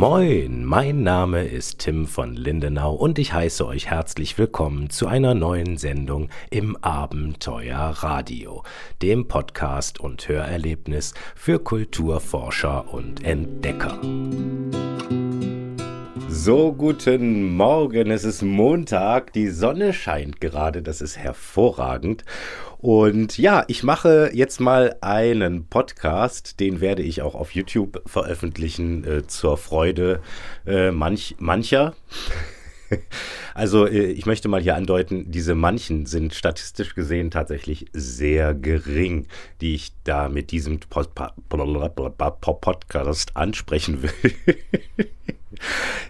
Moin, mein Name ist Tim von Lindenau und ich heiße euch herzlich willkommen zu einer neuen Sendung im Abenteuer Radio, dem Podcast und Hörerlebnis für Kulturforscher und Entdecker. So, guten Morgen, es ist Montag, die Sonne scheint gerade, das ist hervorragend. Und ja, ich mache jetzt mal einen Podcast, den werde ich auch auf YouTube veröffentlichen, äh, zur Freude äh, manch, mancher. Also äh, ich möchte mal hier andeuten, diese manchen sind statistisch gesehen tatsächlich sehr gering, die ich da mit diesem Podcast ansprechen will.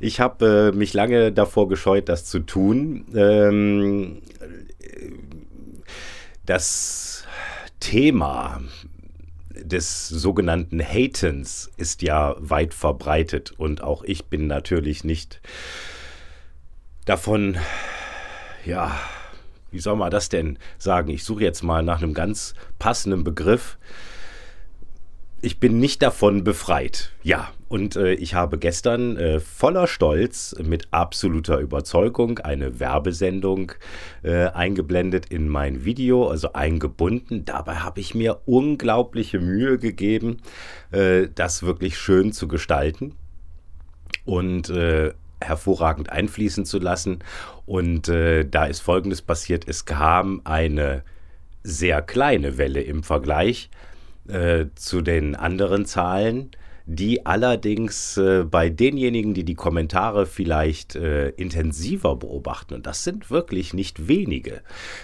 Ich habe äh, mich lange davor gescheut, das zu tun. Ähm, das Thema des sogenannten Hatens ist ja weit verbreitet und auch ich bin natürlich nicht davon, ja, wie soll man das denn sagen? Ich suche jetzt mal nach einem ganz passenden Begriff ich bin nicht davon befreit. Ja, und äh, ich habe gestern äh, voller Stolz mit absoluter Überzeugung eine Werbesendung äh, eingeblendet in mein Video, also eingebunden. Dabei habe ich mir unglaubliche Mühe gegeben, äh, das wirklich schön zu gestalten und äh, hervorragend einfließen zu lassen. Und äh, da ist Folgendes passiert. Es kam eine sehr kleine Welle im Vergleich äh, zu den anderen Zahlen, die allerdings äh, bei denjenigen, die die Kommentare vielleicht äh, intensiver beobachten, und das sind wirklich nicht wenige.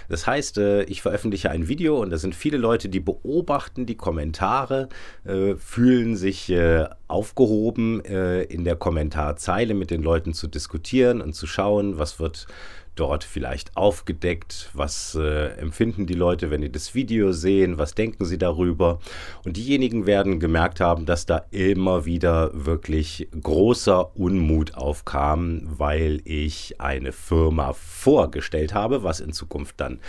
Das heißt, äh, ich veröffentliche ein Video und da sind viele Leute, die beobachten die Kommentare, äh, fühlen sich äh, aufgehoben, in der Kommentarzeile mit den Leuten zu diskutieren und zu schauen, was wird dort vielleicht aufgedeckt? Was äh, empfinden die Leute, wenn die das Video sehen? Was denken sie darüber? Und diejenigen werden gemerkt haben, dass da immer wieder wirklich großer Unmut aufkam, weil ich eine Firma vorgestellt habe, was in Zukunft dann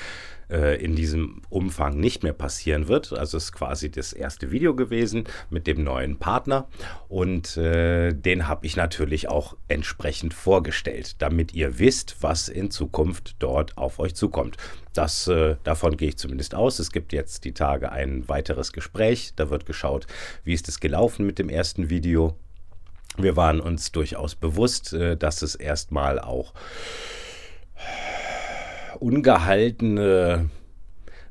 äh, in diesem Umfang nicht mehr passieren wird. Also es ist quasi das erste Video gewesen mit dem neuen Partner und äh, den habe ich natürlich auch entsprechend vorgestellt, damit ihr wisst, was in Zukunft dort auf euch zukommt. Das, äh, davon gehe ich zumindest aus. Es gibt jetzt die Tage ein weiteres Gespräch. Da wird geschaut, wie ist es gelaufen mit dem ersten Video. Wir waren uns durchaus bewusst, äh, dass es erstmal auch ungehaltene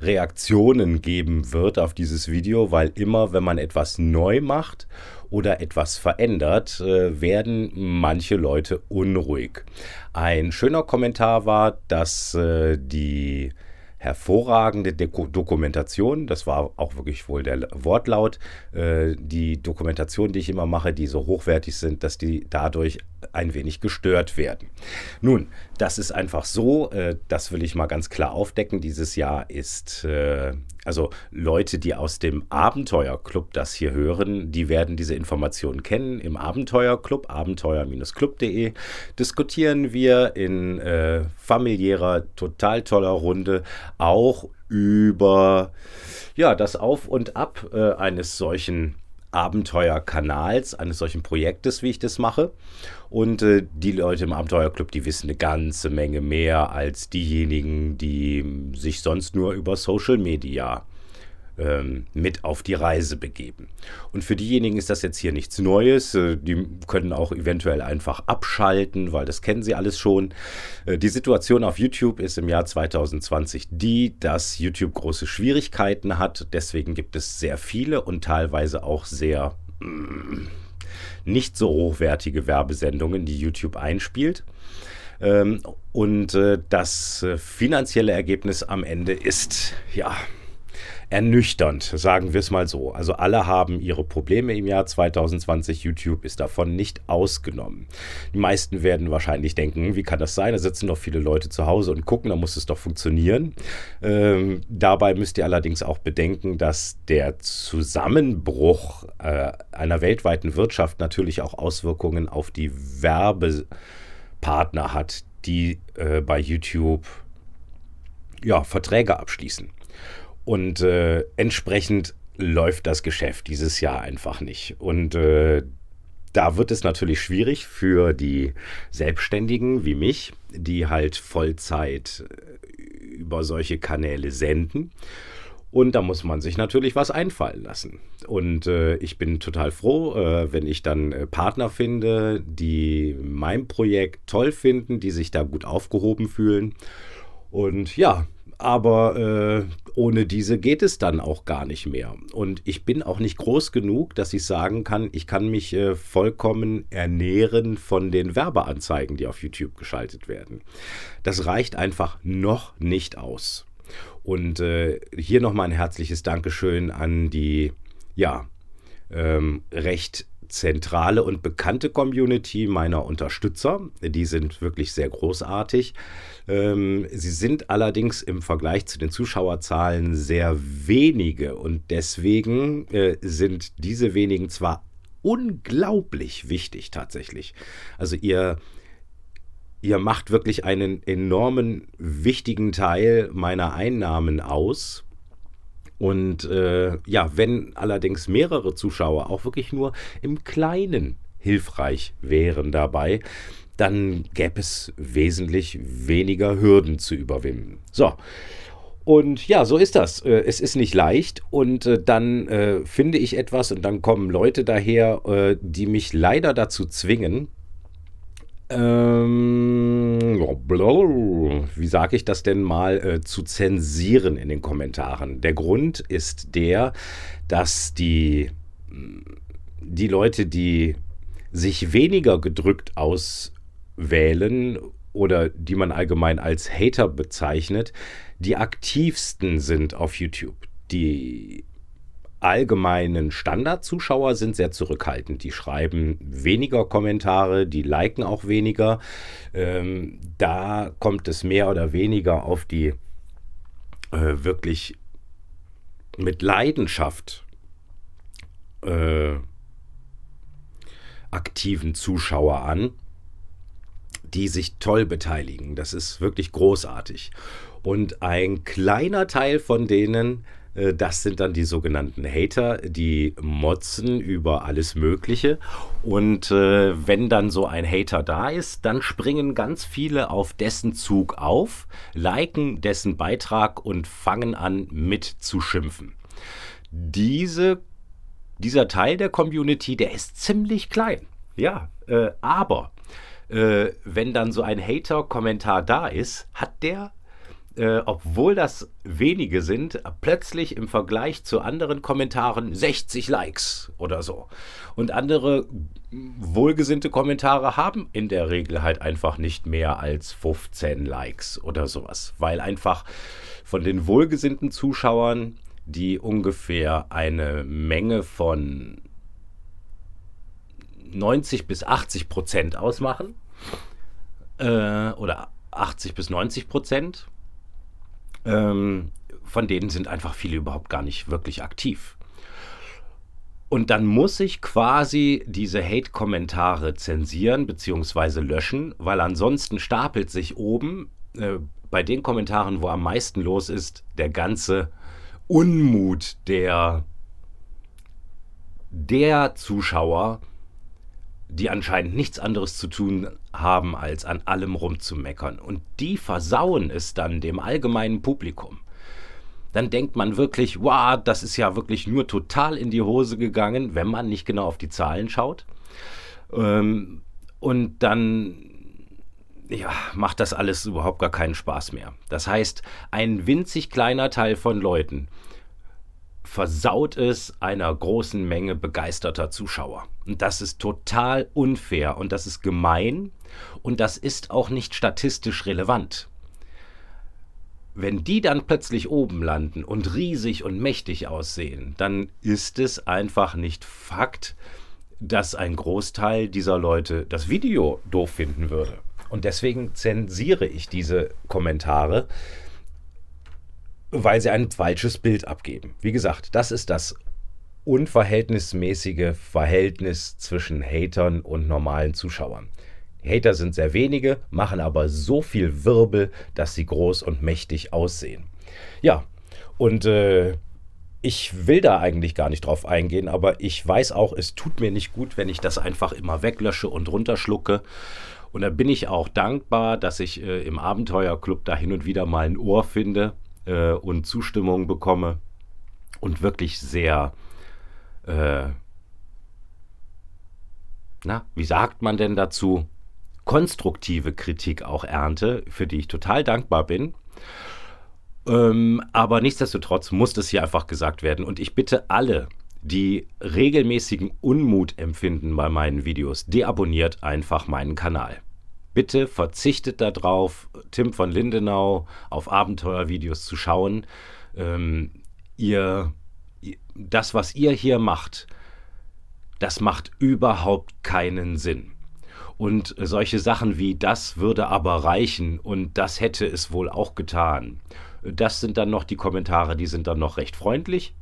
Reaktionen geben wird auf dieses Video, weil immer, wenn man etwas neu macht oder etwas verändert, äh, werden manche Leute unruhig. Ein schöner Kommentar war, dass äh, die hervorragende Dokumentation. Das war auch wirklich wohl der Wortlaut. Äh, die Dokumentation, die ich immer mache, die so hochwertig sind, dass die dadurch ein wenig gestört werden. Nun, das ist einfach so. Äh, das will ich mal ganz klar aufdecken. Dieses Jahr ist äh, also Leute, die aus dem Abenteuerclub das hier hören, die werden diese Informationen kennen. Im Abenteuerclub, abenteuer-club.de, diskutieren wir in äh, familiärer, total toller Runde auch über ja, das Auf und Ab äh, eines solchen Abenteuerkanals, eines solchen Projektes, wie ich das mache. Und äh, die Leute im Abenteuerclub, die wissen eine ganze Menge mehr als diejenigen, die sich sonst nur über Social Media mit auf die Reise begeben. Und für diejenigen ist das jetzt hier nichts Neues. Äh, die können auch eventuell einfach abschalten, weil das kennen sie alles schon. Äh, die Situation auf YouTube ist im Jahr 2020 die, dass YouTube große Schwierigkeiten hat. Deswegen gibt es sehr viele und teilweise auch sehr mm, nicht so hochwertige Werbesendungen, die YouTube einspielt. Ähm, und äh, das finanzielle Ergebnis am Ende ist, ja, ernüchternd, sagen wir es mal so. Also alle haben ihre Probleme im Jahr 2020. YouTube ist davon nicht ausgenommen. Die meisten werden wahrscheinlich denken, wie kann das sein? Da sitzen doch viele Leute zu Hause und gucken, da muss es doch funktionieren. Ähm, dabei müsst ihr allerdings auch bedenken, dass der Zusammenbruch äh, einer weltweiten Wirtschaft natürlich auch Auswirkungen auf die Werbepartner hat, die äh, bei YouTube ja, Verträge abschließen. Und äh, entsprechend läuft das Geschäft dieses Jahr einfach nicht. Und äh, da wird es natürlich schwierig für die Selbstständigen wie mich, die halt Vollzeit äh, über solche Kanäle senden. Und da muss man sich natürlich was einfallen lassen. Und äh, ich bin total froh, äh, wenn ich dann äh, Partner finde, die mein Projekt toll finden, die sich da gut aufgehoben fühlen. Und ja, aber äh, ohne diese geht es dann auch gar nicht mehr. Und ich bin auch nicht groß genug, dass ich sagen kann, ich kann mich äh, vollkommen ernähren von den Werbeanzeigen, die auf YouTube geschaltet werden. Das reicht einfach noch nicht aus. Und äh, hier nochmal ein herzliches Dankeschön an die, ja, ähm, recht zentrale und bekannte Community meiner Unterstützer. Die sind wirklich sehr großartig. Ähm, sie sind allerdings im Vergleich zu den Zuschauerzahlen sehr wenige und deswegen äh, sind diese wenigen zwar unglaublich wichtig tatsächlich. Also ihr ihr macht wirklich einen enormen wichtigen Teil meiner Einnahmen aus und äh, ja, wenn allerdings mehrere Zuschauer auch wirklich nur im Kleinen hilfreich wären dabei, dann gäbe es wesentlich weniger Hürden zu überwinden. So. Und ja, so ist das. Äh, es ist nicht leicht und äh, dann äh, finde ich etwas und dann kommen Leute daher, die mich leider dazu zwingen, ähm, wie sage ich das denn mal, äh, zu zensieren in den Kommentaren. Der Grund ist der, dass die, die Leute, die sich weniger gedrückt auswählen oder die man allgemein als Hater bezeichnet, die aktivsten sind auf YouTube. Die allgemeinen Standardzuschauer sind sehr zurückhaltend. Die schreiben weniger Kommentare, die liken auch weniger. Ähm, da kommt es mehr oder weniger auf die äh, wirklich mit Leidenschaft äh, aktiven Zuschauer an, die sich toll beteiligen. Das ist wirklich großartig. Und ein kleiner Teil von denen das sind dann die sogenannten Hater, die motzen über alles Mögliche. Und äh, wenn dann so ein Hater da ist, dann springen ganz viele auf dessen Zug auf, liken dessen Beitrag und fangen an mitzuschimpfen. Diese, dieser Teil der Community, der ist ziemlich klein. Ja, äh, aber äh, wenn dann so ein Hater-Kommentar da ist, hat der äh, obwohl das wenige sind, plötzlich im Vergleich zu anderen Kommentaren 60 Likes oder so. Und andere wohlgesinnte Kommentare haben in der Regel halt einfach nicht mehr als 15 Likes oder sowas, weil einfach von den wohlgesinnten Zuschauern, die ungefähr eine Menge von 90 bis 80 Prozent ausmachen, äh, oder 80 bis 90 Prozent, ähm, von denen sind einfach viele überhaupt gar nicht wirklich aktiv. Und dann muss ich quasi diese Hate-Kommentare zensieren bzw. löschen, weil ansonsten stapelt sich oben äh, bei den Kommentaren, wo am meisten los ist, der ganze Unmut der, der Zuschauer, die anscheinend nichts anderes zu tun haben, als an allem rumzumeckern. Und die versauen es dann dem allgemeinen Publikum. Dann denkt man wirklich, wow, das ist ja wirklich nur total in die Hose gegangen, wenn man nicht genau auf die Zahlen schaut. Ähm, und dann ja, macht das alles überhaupt gar keinen Spaß mehr. Das heißt, ein winzig kleiner Teil von Leuten versaut es einer großen Menge begeisterter Zuschauer. Und das ist total unfair und das ist gemein und das ist auch nicht statistisch relevant. Wenn die dann plötzlich oben landen und riesig und mächtig aussehen, dann ist es einfach nicht Fakt, dass ein Großteil dieser Leute das Video doof finden würde. Und deswegen zensiere ich diese Kommentare, weil sie ein falsches Bild abgeben. Wie gesagt, das ist das unverhältnismäßige Verhältnis zwischen Hatern und normalen Zuschauern. Hater sind sehr wenige, machen aber so viel Wirbel, dass sie groß und mächtig aussehen. Ja, und äh, ich will da eigentlich gar nicht drauf eingehen, aber ich weiß auch, es tut mir nicht gut, wenn ich das einfach immer weglösche und runterschlucke. Und da bin ich auch dankbar, dass ich äh, im Abenteuerclub da hin und wieder mal ein Ohr finde äh, und Zustimmung bekomme und wirklich sehr, äh, na, wie sagt man denn dazu, konstruktive Kritik auch ernte, für die ich total dankbar bin. Ähm, aber nichtsdestotrotz muss das hier einfach gesagt werden. Und ich bitte alle, die regelmäßigen Unmut empfinden bei meinen Videos, deabonniert einfach meinen Kanal. Bitte verzichtet darauf, Tim von Lindenau auf Abenteuervideos zu schauen. Ähm, ihr, das, was ihr hier macht, das macht überhaupt keinen Sinn. Und solche Sachen wie das würde aber reichen und das hätte es wohl auch getan das sind dann noch die Kommentare, die sind dann noch recht freundlich.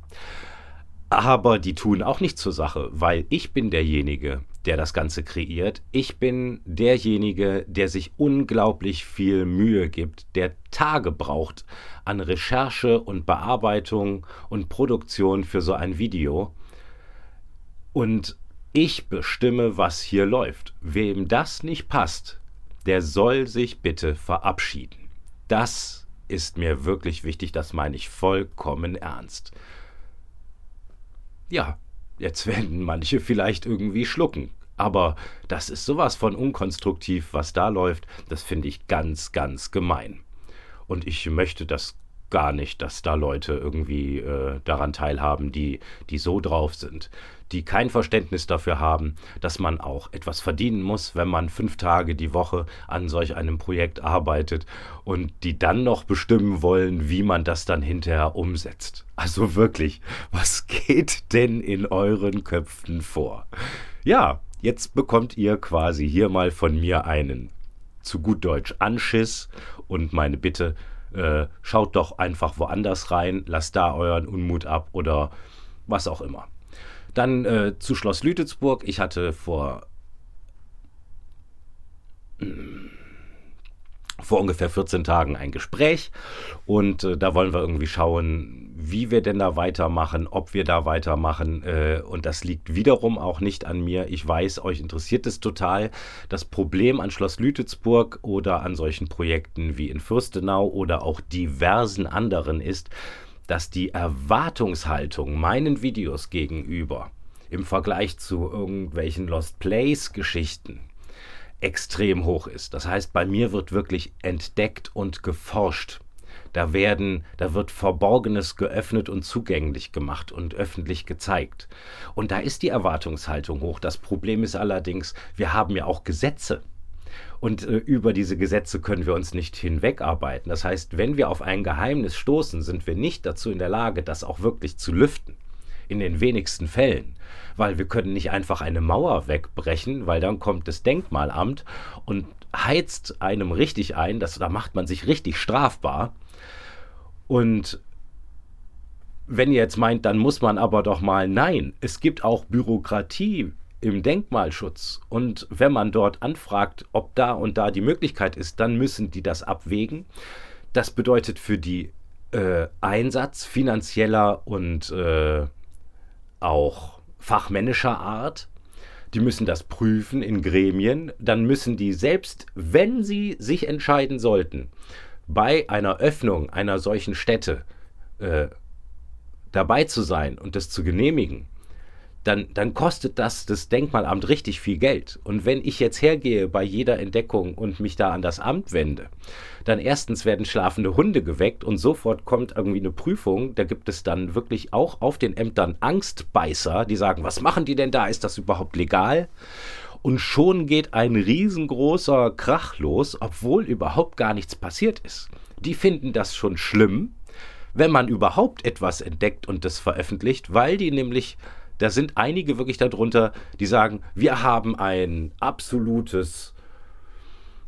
Aber die tun auch nicht zur Sache, weil ich bin derjenige, der das Ganze kreiert. Ich bin derjenige, der sich unglaublich viel Mühe gibt, der Tage braucht an Recherche und Bearbeitung und Produktion für so ein Video. Und ich bestimme, was hier läuft. Wem das nicht passt, der soll sich bitte verabschieden. Das ist mir wirklich wichtig, das meine ich vollkommen ernst. Ja, jetzt werden manche vielleicht irgendwie schlucken, aber das ist sowas von unkonstruktiv, was da läuft, das finde ich ganz, ganz gemein. Und ich möchte das gar nicht, dass da Leute irgendwie äh, daran teilhaben, die, die so drauf sind, die kein Verständnis dafür haben, dass man auch etwas verdienen muss, wenn man fünf Tage die Woche an solch einem Projekt arbeitet und die dann noch bestimmen wollen, wie man das dann hinterher umsetzt. Also wirklich, was geht denn in euren Köpfen vor? Ja, jetzt bekommt ihr quasi hier mal von mir einen zu gut Deutsch Anschiss und meine Bitte, äh, schaut doch einfach woanders rein, lasst da euren Unmut ab oder was auch immer. Dann äh, zu Schloss Lütetsburg. Ich hatte vor, vor ungefähr 14 Tagen ein Gespräch und äh, da wollen wir irgendwie schauen, wie wir denn da weitermachen, ob wir da weitermachen. Äh, und das liegt wiederum auch nicht an mir. Ich weiß, euch interessiert es total. Das Problem an Schloss Lütetsburg oder an solchen Projekten wie in Fürstenau oder auch diversen anderen ist, dass die Erwartungshaltung meinen Videos gegenüber im Vergleich zu irgendwelchen Lost Place Geschichten extrem hoch ist. Das heißt, bei mir wird wirklich entdeckt und geforscht. Da werden, da wird Verborgenes geöffnet und zugänglich gemacht und öffentlich gezeigt. Und da ist die Erwartungshaltung hoch. Das Problem ist allerdings, wir haben ja auch Gesetze. Und äh, über diese Gesetze können wir uns nicht hinwegarbeiten. Das heißt, wenn wir auf ein Geheimnis stoßen, sind wir nicht dazu in der Lage, das auch wirklich zu lüften. In den wenigsten Fällen. Weil wir können nicht einfach eine Mauer wegbrechen, weil dann kommt das Denkmalamt und heizt einem richtig ein, das, da macht man sich richtig strafbar. Und wenn ihr jetzt meint, dann muss man aber doch mal, nein, es gibt auch Bürokratie im Denkmalschutz. Und wenn man dort anfragt, ob da und da die Möglichkeit ist, dann müssen die das abwägen. Das bedeutet für die äh, Einsatz finanzieller und äh, auch fachmännischer Art. Die müssen das prüfen in Gremien. Dann müssen die selbst, wenn sie sich entscheiden sollten, bei einer Öffnung einer solchen Stätte äh, dabei zu sein und das zu genehmigen, dann, dann kostet das das Denkmalamt richtig viel Geld. Und wenn ich jetzt hergehe bei jeder Entdeckung und mich da an das Amt wende, dann erstens werden schlafende Hunde geweckt und sofort kommt irgendwie eine Prüfung. Da gibt es dann wirklich auch auf den Ämtern Angstbeißer, die sagen, was machen die denn da? Ist das überhaupt legal? Und schon geht ein riesengroßer Krach los, obwohl überhaupt gar nichts passiert ist. Die finden das schon schlimm, wenn man überhaupt etwas entdeckt und das veröffentlicht, weil die nämlich, da sind einige wirklich darunter, die sagen, wir haben ein absolutes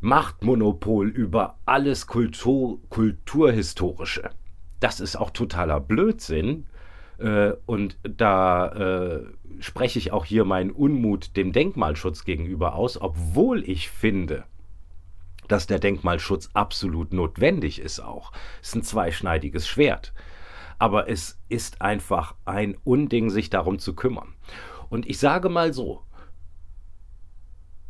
Machtmonopol über alles Kultur, Kulturhistorische. Das ist auch totaler Blödsinn. Äh, und da äh, spreche ich auch hier meinen Unmut dem Denkmalschutz gegenüber aus, obwohl ich finde, dass der Denkmalschutz absolut notwendig ist auch. Es ist ein zweischneidiges Schwert. Aber es ist einfach ein Unding, sich darum zu kümmern. Und ich sage mal so,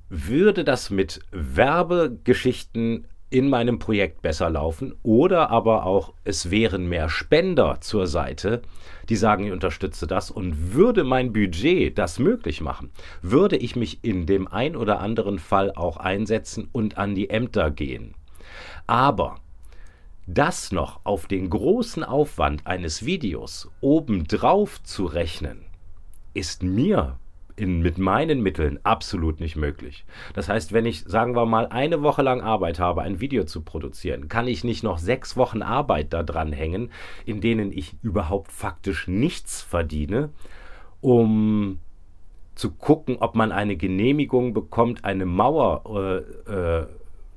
würde das mit Werbegeschichten in meinem Projekt besser laufen oder aber auch es wären mehr Spender zur Seite, die sagen, ich unterstütze das und würde mein Budget das möglich machen, würde ich mich in dem ein oder anderen Fall auch einsetzen und an die Ämter gehen. Aber das noch auf den großen Aufwand eines Videos obendrauf zu rechnen, ist mir in, mit meinen Mitteln absolut nicht möglich. Das heißt, wenn ich, sagen wir mal, eine Woche lang Arbeit habe, ein Video zu produzieren, kann ich nicht noch sechs Wochen Arbeit da dran hängen, in denen ich überhaupt faktisch nichts verdiene, um zu gucken, ob man eine Genehmigung bekommt, eine Mauer äh, äh,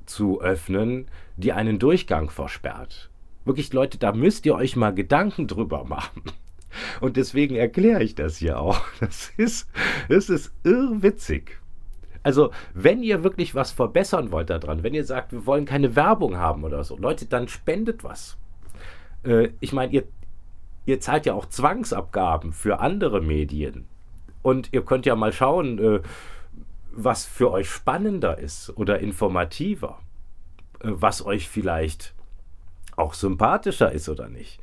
zu öffnen, die einen Durchgang versperrt. Wirklich, Leute, da müsst ihr euch mal Gedanken drüber machen. Und deswegen erkläre ich das hier auch. Das ist, das ist irrwitzig. Also, wenn ihr wirklich was verbessern wollt daran, wenn ihr sagt, wir wollen keine Werbung haben oder so, Leute, dann spendet was. Äh, ich meine, ihr, ihr zahlt ja auch Zwangsabgaben für andere Medien. Und ihr könnt ja mal schauen, äh, was für euch spannender ist oder informativer, äh, was euch vielleicht auch sympathischer ist oder nicht.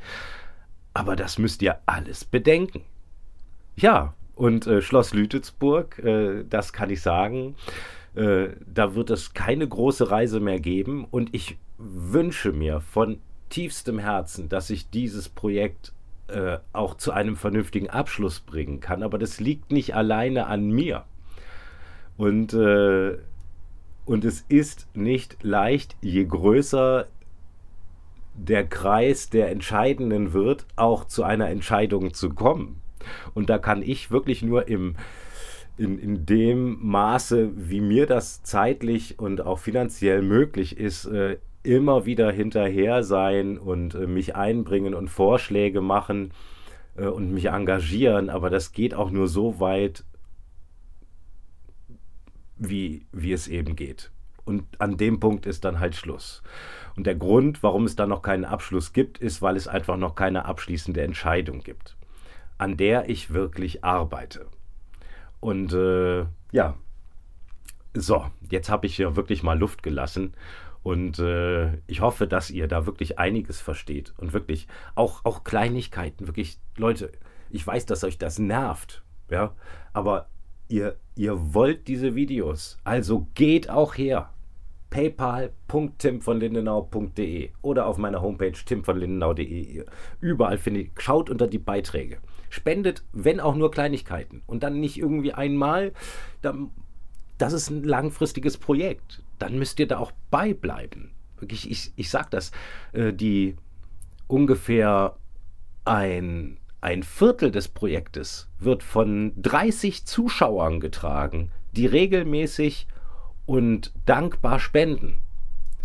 Aber das müsst ihr alles bedenken. Ja, und äh, Schloss Lütetsburg, äh, das kann ich sagen, äh, da wird es keine große Reise mehr geben. Und ich wünsche mir von tiefstem Herzen, dass ich dieses Projekt äh, auch zu einem vernünftigen Abschluss bringen kann. Aber das liegt nicht alleine an mir. Und, äh, und es ist nicht leicht, je größer der Kreis der Entscheidenden wird, auch zu einer Entscheidung zu kommen. Und da kann ich wirklich nur im, in, in dem Maße, wie mir das zeitlich und auch finanziell möglich ist, äh, immer wieder hinterher sein und äh, mich einbringen und Vorschläge machen äh, und mich engagieren. Aber das geht auch nur so weit, wie, wie es eben geht. Und an dem Punkt ist dann halt Schluss. Und der Grund, warum es da noch keinen Abschluss gibt, ist, weil es einfach noch keine abschließende Entscheidung gibt, an der ich wirklich arbeite. Und äh, ja, so, jetzt habe ich hier wirklich mal Luft gelassen. Und äh, ich hoffe, dass ihr da wirklich einiges versteht und wirklich auch, auch Kleinigkeiten, wirklich, Leute, ich weiß, dass euch das nervt, ja, aber ihr, ihr wollt diese Videos, also geht auch her paypal.timvonlindenau.de oder auf meiner Homepage timvonlindenau.de. Überall findet ihr, schaut unter die Beiträge. Spendet, wenn auch nur Kleinigkeiten. Und dann nicht irgendwie einmal. Dann, das ist ein langfristiges Projekt. Dann müsst ihr da auch beibleiben. Wirklich, ich, ich sag das, äh, die ungefähr ein, ein Viertel des Projektes wird von 30 Zuschauern getragen, die regelmäßig und dankbar spenden.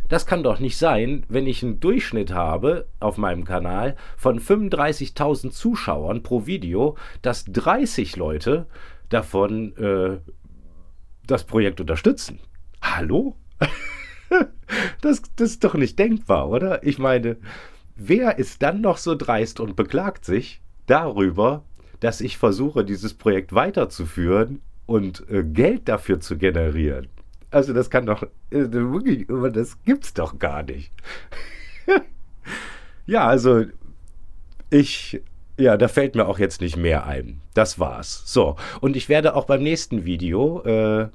Das kann doch nicht sein, wenn ich einen Durchschnitt habe auf meinem Kanal von 35.000 Zuschauern pro Video, dass 30 Leute davon äh, das Projekt unterstützen. Hallo? das, das ist doch nicht denkbar, oder? Ich meine, wer ist dann noch so dreist und beklagt sich darüber, dass ich versuche, dieses Projekt weiterzuführen und äh, Geld dafür zu generieren? Also das kann doch, äh, das gibt's doch gar nicht. ja, also ich, ja, da fällt mir auch jetzt nicht mehr ein. Das war's. So, und ich werde auch beim nächsten Video äh,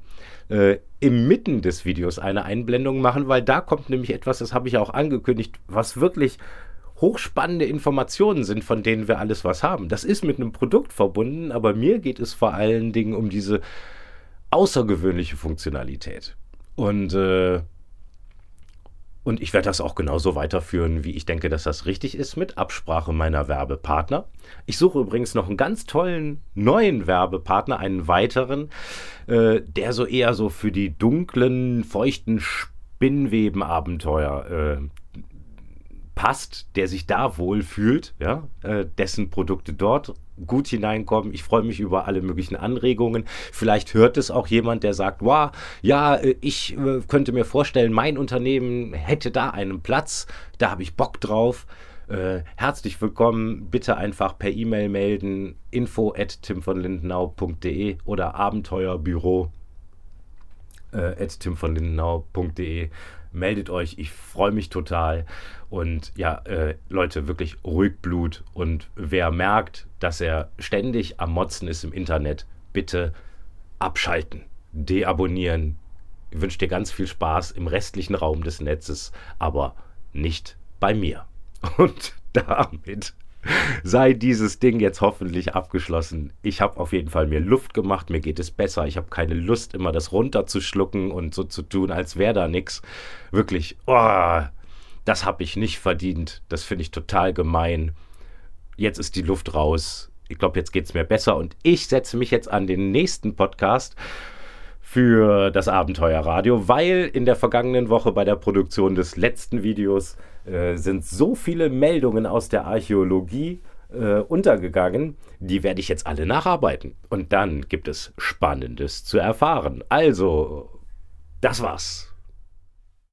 äh, inmitten des Videos eine Einblendung machen, weil da kommt nämlich etwas, das habe ich auch angekündigt, was wirklich hochspannende Informationen sind, von denen wir alles was haben. Das ist mit einem Produkt verbunden, aber mir geht es vor allen Dingen um diese außergewöhnliche Funktionalität. Und, äh, und ich werde das auch genauso weiterführen, wie ich denke, dass das richtig ist, mit Absprache meiner Werbepartner. Ich suche übrigens noch einen ganz tollen neuen Werbepartner, einen weiteren, äh, der so eher so für die dunklen, feuchten Spinnwebenabenteuer äh, passt, der sich da wohlfühlt, ja, äh, dessen Produkte dort gut hineinkommen. Ich freue mich über alle möglichen Anregungen. Vielleicht hört es auch jemand, der sagt, wow, ja, äh, ich äh, könnte mir vorstellen, mein Unternehmen hätte da einen Platz, da habe ich Bock drauf. Äh, herzlich willkommen. Bitte einfach per E-Mail melden. info at timvonlindenau.de oder abenteuerbüro äh, at timvonlindenau.de. Meldet euch, ich freue mich total. Und ja, äh, Leute, wirklich ruhig Blut. Und wer merkt, dass er ständig am Motzen ist im Internet, bitte abschalten, deabonnieren. Ich wünsche dir ganz viel Spaß im restlichen Raum des Netzes, aber nicht bei mir. Und damit sei dieses Ding jetzt hoffentlich abgeschlossen. Ich habe auf jeden Fall mir Luft gemacht, mir geht es besser. Ich habe keine Lust, immer das runterzuschlucken und so zu tun, als wäre da nichts. Wirklich, oh, das habe ich nicht verdient. Das finde ich total gemein. Jetzt ist die Luft raus. Ich glaube, jetzt geht es mir besser und ich setze mich jetzt an den nächsten Podcast für das Abenteuerradio, weil in der vergangenen Woche bei der Produktion des letzten Videos äh, sind so viele Meldungen aus der Archäologie äh, untergegangen, die werde ich jetzt alle nacharbeiten. Und dann gibt es Spannendes zu erfahren. Also, das war's.